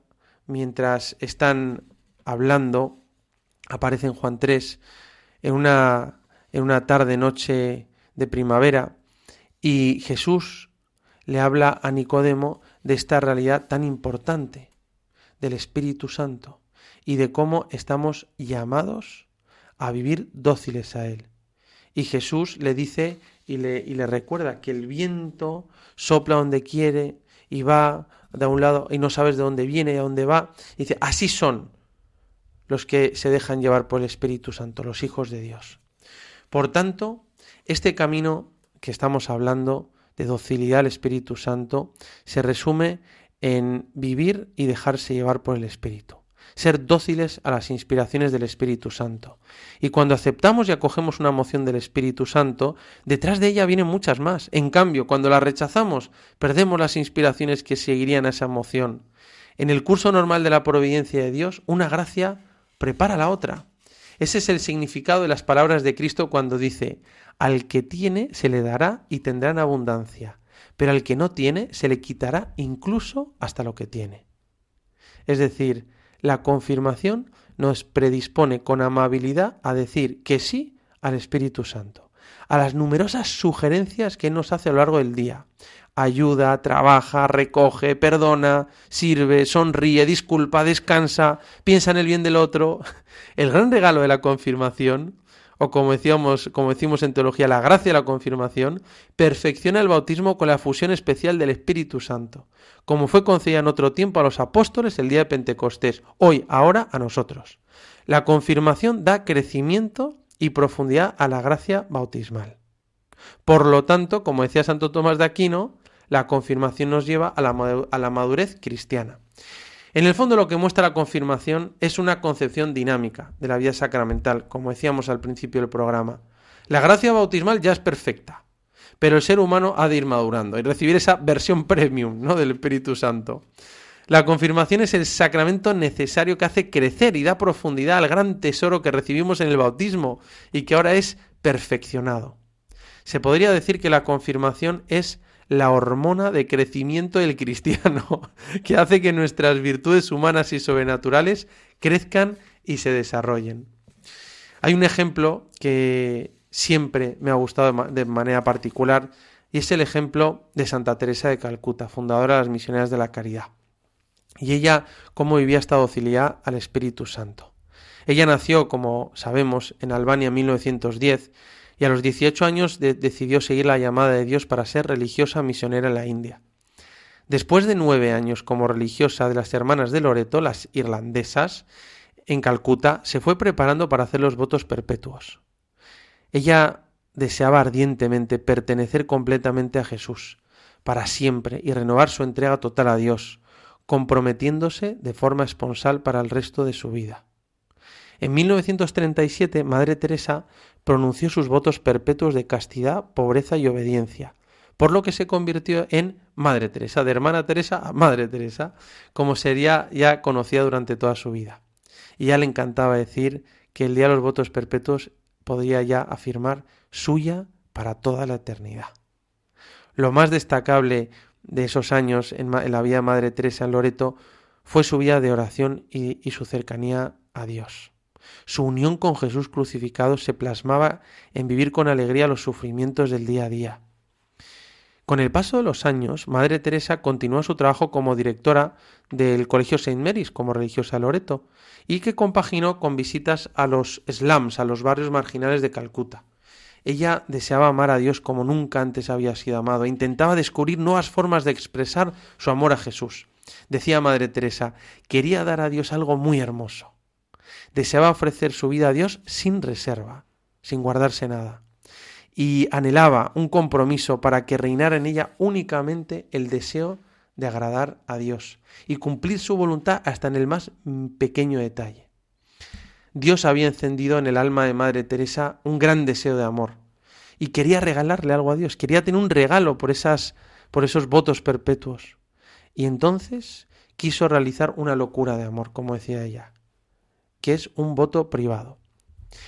mientras están hablando, aparece en Juan 3, en una, en una tarde, noche de primavera, y Jesús le habla a Nicodemo de esta realidad tan importante del Espíritu Santo y de cómo estamos llamados a vivir dóciles a Él. Y Jesús le dice y le, y le recuerda que el viento sopla donde quiere y va de un lado y no sabes de dónde viene y a dónde va. Y dice, así son los que se dejan llevar por el Espíritu Santo, los hijos de Dios. Por tanto, este camino que estamos hablando de docilidad al Espíritu Santo se resume en vivir y dejarse llevar por el Espíritu, ser dóciles a las inspiraciones del Espíritu Santo. Y cuando aceptamos y acogemos una moción del Espíritu Santo, detrás de ella vienen muchas más. En cambio, cuando la rechazamos, perdemos las inspiraciones que seguirían a esa moción. En el curso normal de la providencia de Dios, una gracia prepara la otra. Ese es el significado de las palabras de Cristo cuando dice, al que tiene se le dará y tendrá en abundancia, pero al que no tiene se le quitará incluso hasta lo que tiene. Es decir, la confirmación nos predispone con amabilidad a decir que sí al Espíritu Santo, a las numerosas sugerencias que nos hace a lo largo del día. Ayuda, trabaja, recoge, perdona, sirve, sonríe, disculpa, descansa, piensa en el bien del otro. El gran regalo de la confirmación o como decíamos, como decimos en teología, la gracia de la confirmación, perfecciona el bautismo con la fusión especial del Espíritu Santo, como fue concedida en otro tiempo a los apóstoles el día de Pentecostés, hoy, ahora a nosotros. La confirmación da crecimiento y profundidad a la gracia bautismal. Por lo tanto, como decía Santo Tomás de Aquino, la confirmación nos lleva a la, madurez cristiana. En el fondo lo que muestra la confirmación es una concepción dinámica de la vida sacramental, como decíamos al principio del programa. La gracia bautismal ya es perfecta, pero el ser humano ha de ir madurando y recibir esa versión premium ¿no? del Espíritu Santo. La confirmación es el sacramento necesario que hace crecer y da profundidad al gran tesoro que recibimos en el bautismo y que ahora es perfeccionado. Se podría decir que la confirmación es la hormona de crecimiento del cristiano, que hace que nuestras virtudes humanas y sobrenaturales crezcan y se desarrollen. Hay un ejemplo que siempre me ha gustado de manera particular y es el ejemplo de Santa Teresa de Calcuta, fundadora de las Misioneras de la Caridad. Y ella cómo vivía esta docilidad al Espíritu Santo. Ella nació, como sabemos, en Albania en 1910 y a los 18 años decidió seguir la llamada de Dios para ser religiosa misionera en la India. Después de nueve años como religiosa de las hermanas de Loreto, las irlandesas, en Calcuta, se fue preparando para hacer los votos perpetuos. Ella deseaba ardientemente pertenecer completamente a Jesús, para siempre, y renovar su entrega total a Dios, comprometiéndose de forma esponsal para el resto de su vida. En 1937, Madre Teresa pronunció sus votos perpetuos de castidad, pobreza y obediencia, por lo que se convirtió en Madre Teresa, de hermana Teresa a Madre Teresa, como sería ya conocida durante toda su vida. Y ya le encantaba decir que el día de los votos perpetuos podía ya afirmar suya para toda la eternidad. Lo más destacable de esos años en, la vida de Madre Teresa en Loreto fue su vida de oración y su cercanía a Dios. Su unión con Jesús crucificado se plasmaba en vivir con alegría los sufrimientos del día a día. Con el paso de los años, Madre Teresa continuó su trabajo como directora del Colegio St. Mary's como religiosa Loreto y que compaginó con visitas a los slums, a los barrios marginales de Calcuta. Ella deseaba amar a Dios como nunca antes había sido amado e intentaba descubrir nuevas formas de expresar su amor a Jesús. Decía Madre Teresa, quería dar a Dios algo muy hermoso deseaba ofrecer su vida a Dios sin reserva, sin guardarse nada, y anhelaba un compromiso para que reinara en ella únicamente el deseo de agradar a Dios y cumplir su voluntad hasta en el más pequeño detalle. Dios había encendido en el alma de Madre Teresa un gran deseo de amor, y quería regalarle algo a Dios, quería tener un regalo por esas por esos votos perpetuos. Y entonces quiso realizar una locura de amor, como decía ella, que es un voto privado.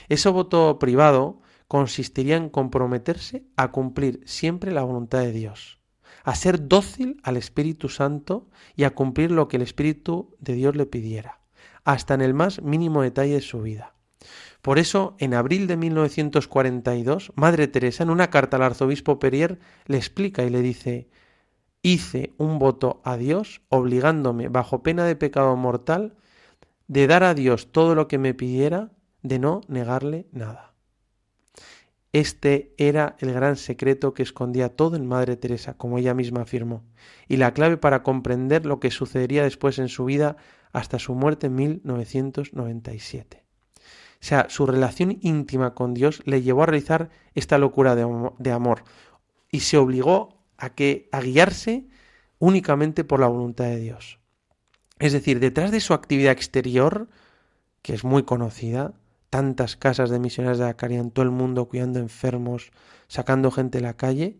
Ese voto privado consistiría en comprometerse a cumplir siempre la voluntad de Dios, a ser dócil al Espíritu Santo y a cumplir lo que el Espíritu de Dios le pidiera, hasta en el más mínimo detalle de su vida. Por eso, en abril de 1942, Madre Teresa, en una carta al arzobispo Perier, le explica y le dice, hice un voto a Dios obligándome, bajo pena de pecado mortal, de dar a Dios todo lo que me pidiera, de no negarle nada. Este era el gran secreto que escondía todo en Madre Teresa, como ella misma afirmó, y la clave para comprender lo que sucedería después en su vida hasta su muerte en 1997. O sea, su relación íntima con Dios le llevó a realizar esta locura de, amor y se obligó a, que, a guiarse únicamente por la voluntad de Dios. Es decir, detrás de su actividad exterior, que es muy conocida, tantas casas de misioneros de la en todo el mundo cuidando enfermos, sacando gente de la calle,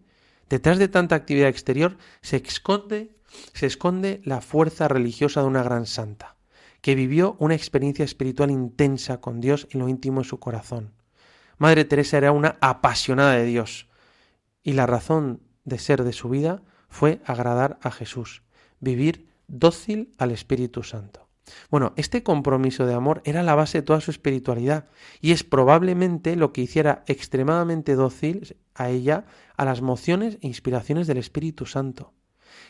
detrás de tanta actividad exterior se esconde, se esconde la fuerza religiosa de una gran santa que vivió una experiencia espiritual intensa con Dios en lo íntimo de su corazón. Madre Teresa era una apasionada de Dios y la razón de ser de su vida fue agradar a Jesús, vivir dócil al Espíritu Santo. Bueno, este compromiso de amor era la base de toda su espiritualidad y es probablemente lo que hiciera extremadamente dócil a ella a las mociones e inspiraciones del Espíritu Santo.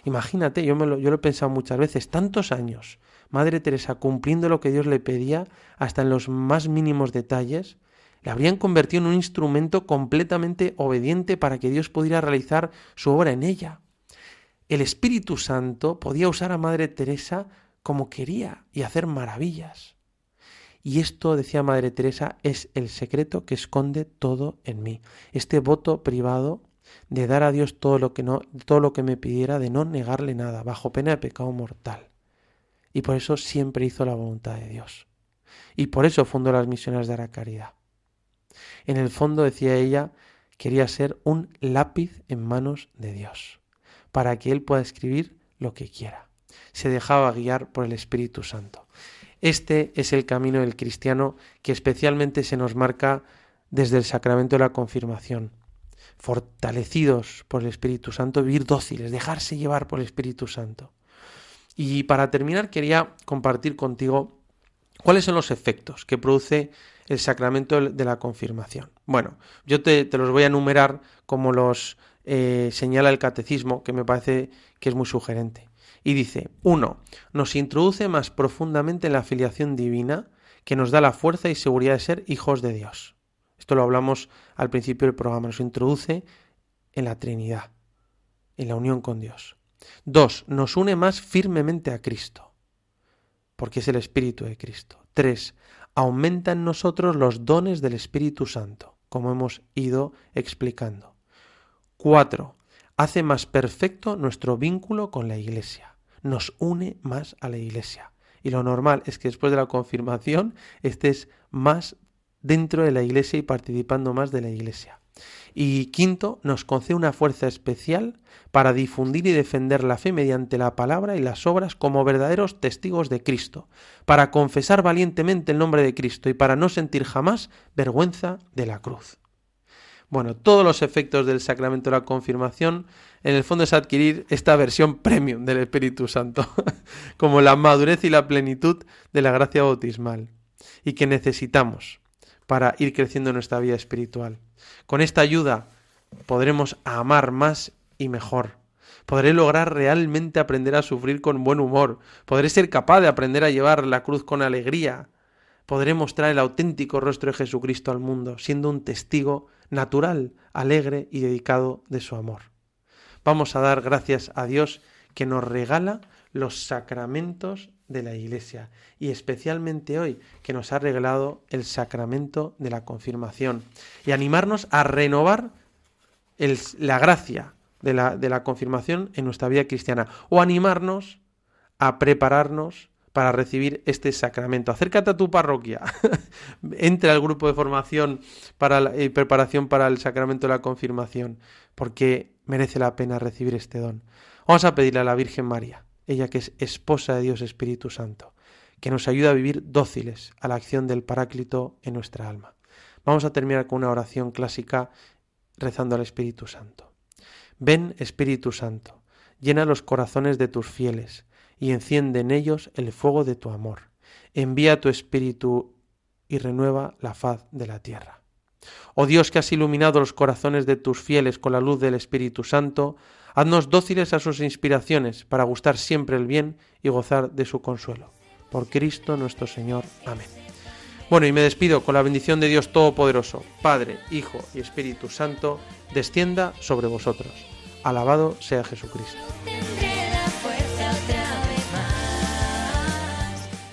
Imagínate, yo, me lo, lo he pensado muchas veces, tantos años Madre Teresa cumpliendo lo que Dios le pedía hasta en los más mínimos detalles, le habrían convertido en un instrumento completamente obediente para que Dios pudiera realizar su obra en ella. El Espíritu Santo podía usar a Madre Teresa como quería y hacer maravillas. Y esto, decía Madre Teresa, es el secreto que esconde todo en mí. Este voto privado de dar a Dios todo lo que no, todo lo que me pidiera, de no negarle nada, bajo pena de pecado mortal y por eso siempre hizo la voluntad de Dios. Y por eso fundó las misiones de la caridad. En el fondo, decía ella, quería ser un lápiz en manos de Dios, para que Él pueda escribir lo que quiera. Se dejaba guiar por el Espíritu Santo. Este es el camino del cristiano que especialmente se nos marca desde el sacramento de la confirmación. Fortalecidos por el Espíritu Santo, vivir dóciles, dejarse llevar por el Espíritu Santo. Y para terminar quería compartir contigo cuáles son los efectos que produce el sacramento de la confirmación. Bueno, yo te, los voy a enumerar como los eh, señala el catecismo, que me parece que es muy sugerente. Y dice, uno, nos introduce más profundamente en la filiación divina que nos da la fuerza y seguridad de ser hijos de Dios. Esto lo hablamos al principio del programa, nos introduce en la Trinidad, en la unión con Dios. Dos, nos une más firmemente a Cristo, porque es el Espíritu de Cristo. Tres, aumenta en nosotros los dones del Espíritu Santo, como hemos ido explicando. Cuatro, hace más perfecto nuestro vínculo con la Iglesia, nos une más a la Iglesia. Y lo normal es que después de la confirmación estés más dentro de la Iglesia y participando más de la Iglesia. Y quinto, nos concede una fuerza especial para difundir y defender la fe mediante la palabra y las obras como verdaderos testigos de Cristo, para confesar valientemente el nombre de Cristo y para no sentir jamás vergüenza de la cruz. Bueno, todos los efectos del sacramento de la confirmación en el fondo es adquirir esta versión premium del Espíritu Santo, como la madurez y la plenitud de la gracia bautismal, y que necesitamos para ir creciendo en nuestra vida espiritual. Con esta ayuda podremos amar más y mejor. Podré lograr realmente aprender a sufrir con buen humor. Podré ser capaz de aprender a llevar la cruz con alegría. Podré mostrar el auténtico rostro de Jesucristo al mundo, siendo un testigo natural, alegre y dedicado de su amor. Vamos a dar gracias a Dios que nos regala los sacramentos de la Iglesia y especialmente hoy que nos ha regalado el sacramento de la confirmación y animarnos a renovar la gracia de la, confirmación en nuestra vida cristiana o animarnos a prepararnos para recibir este sacramento. Acércate a tu parroquia, entra al grupo de formación para y preparación para el sacramento de la confirmación, porque merece la pena recibir este don. Vamos a pedirle a la Virgen María, ella que es esposa de Dios Espíritu Santo, que nos ayude a vivir dóciles a la acción del Paráclito en nuestra alma. Vamos a terminar con una oración clásica rezando al Espíritu Santo. Ven, Espíritu Santo, llena los corazones de tus fieles y enciende en ellos el fuego de tu amor. Envía tu Espíritu y renueva la faz de la tierra. Oh Dios que has iluminado los corazones de tus fieles con la luz del Espíritu Santo, haznos dóciles a sus inspiraciones para gustar siempre el bien y gozar de su consuelo. Por Cristo nuestro Señor. Amén. Bueno, y me despido con la bendición de Dios Todopoderoso, Padre, Hijo y Espíritu Santo, descienda sobre vosotros. Alabado sea Jesucristo.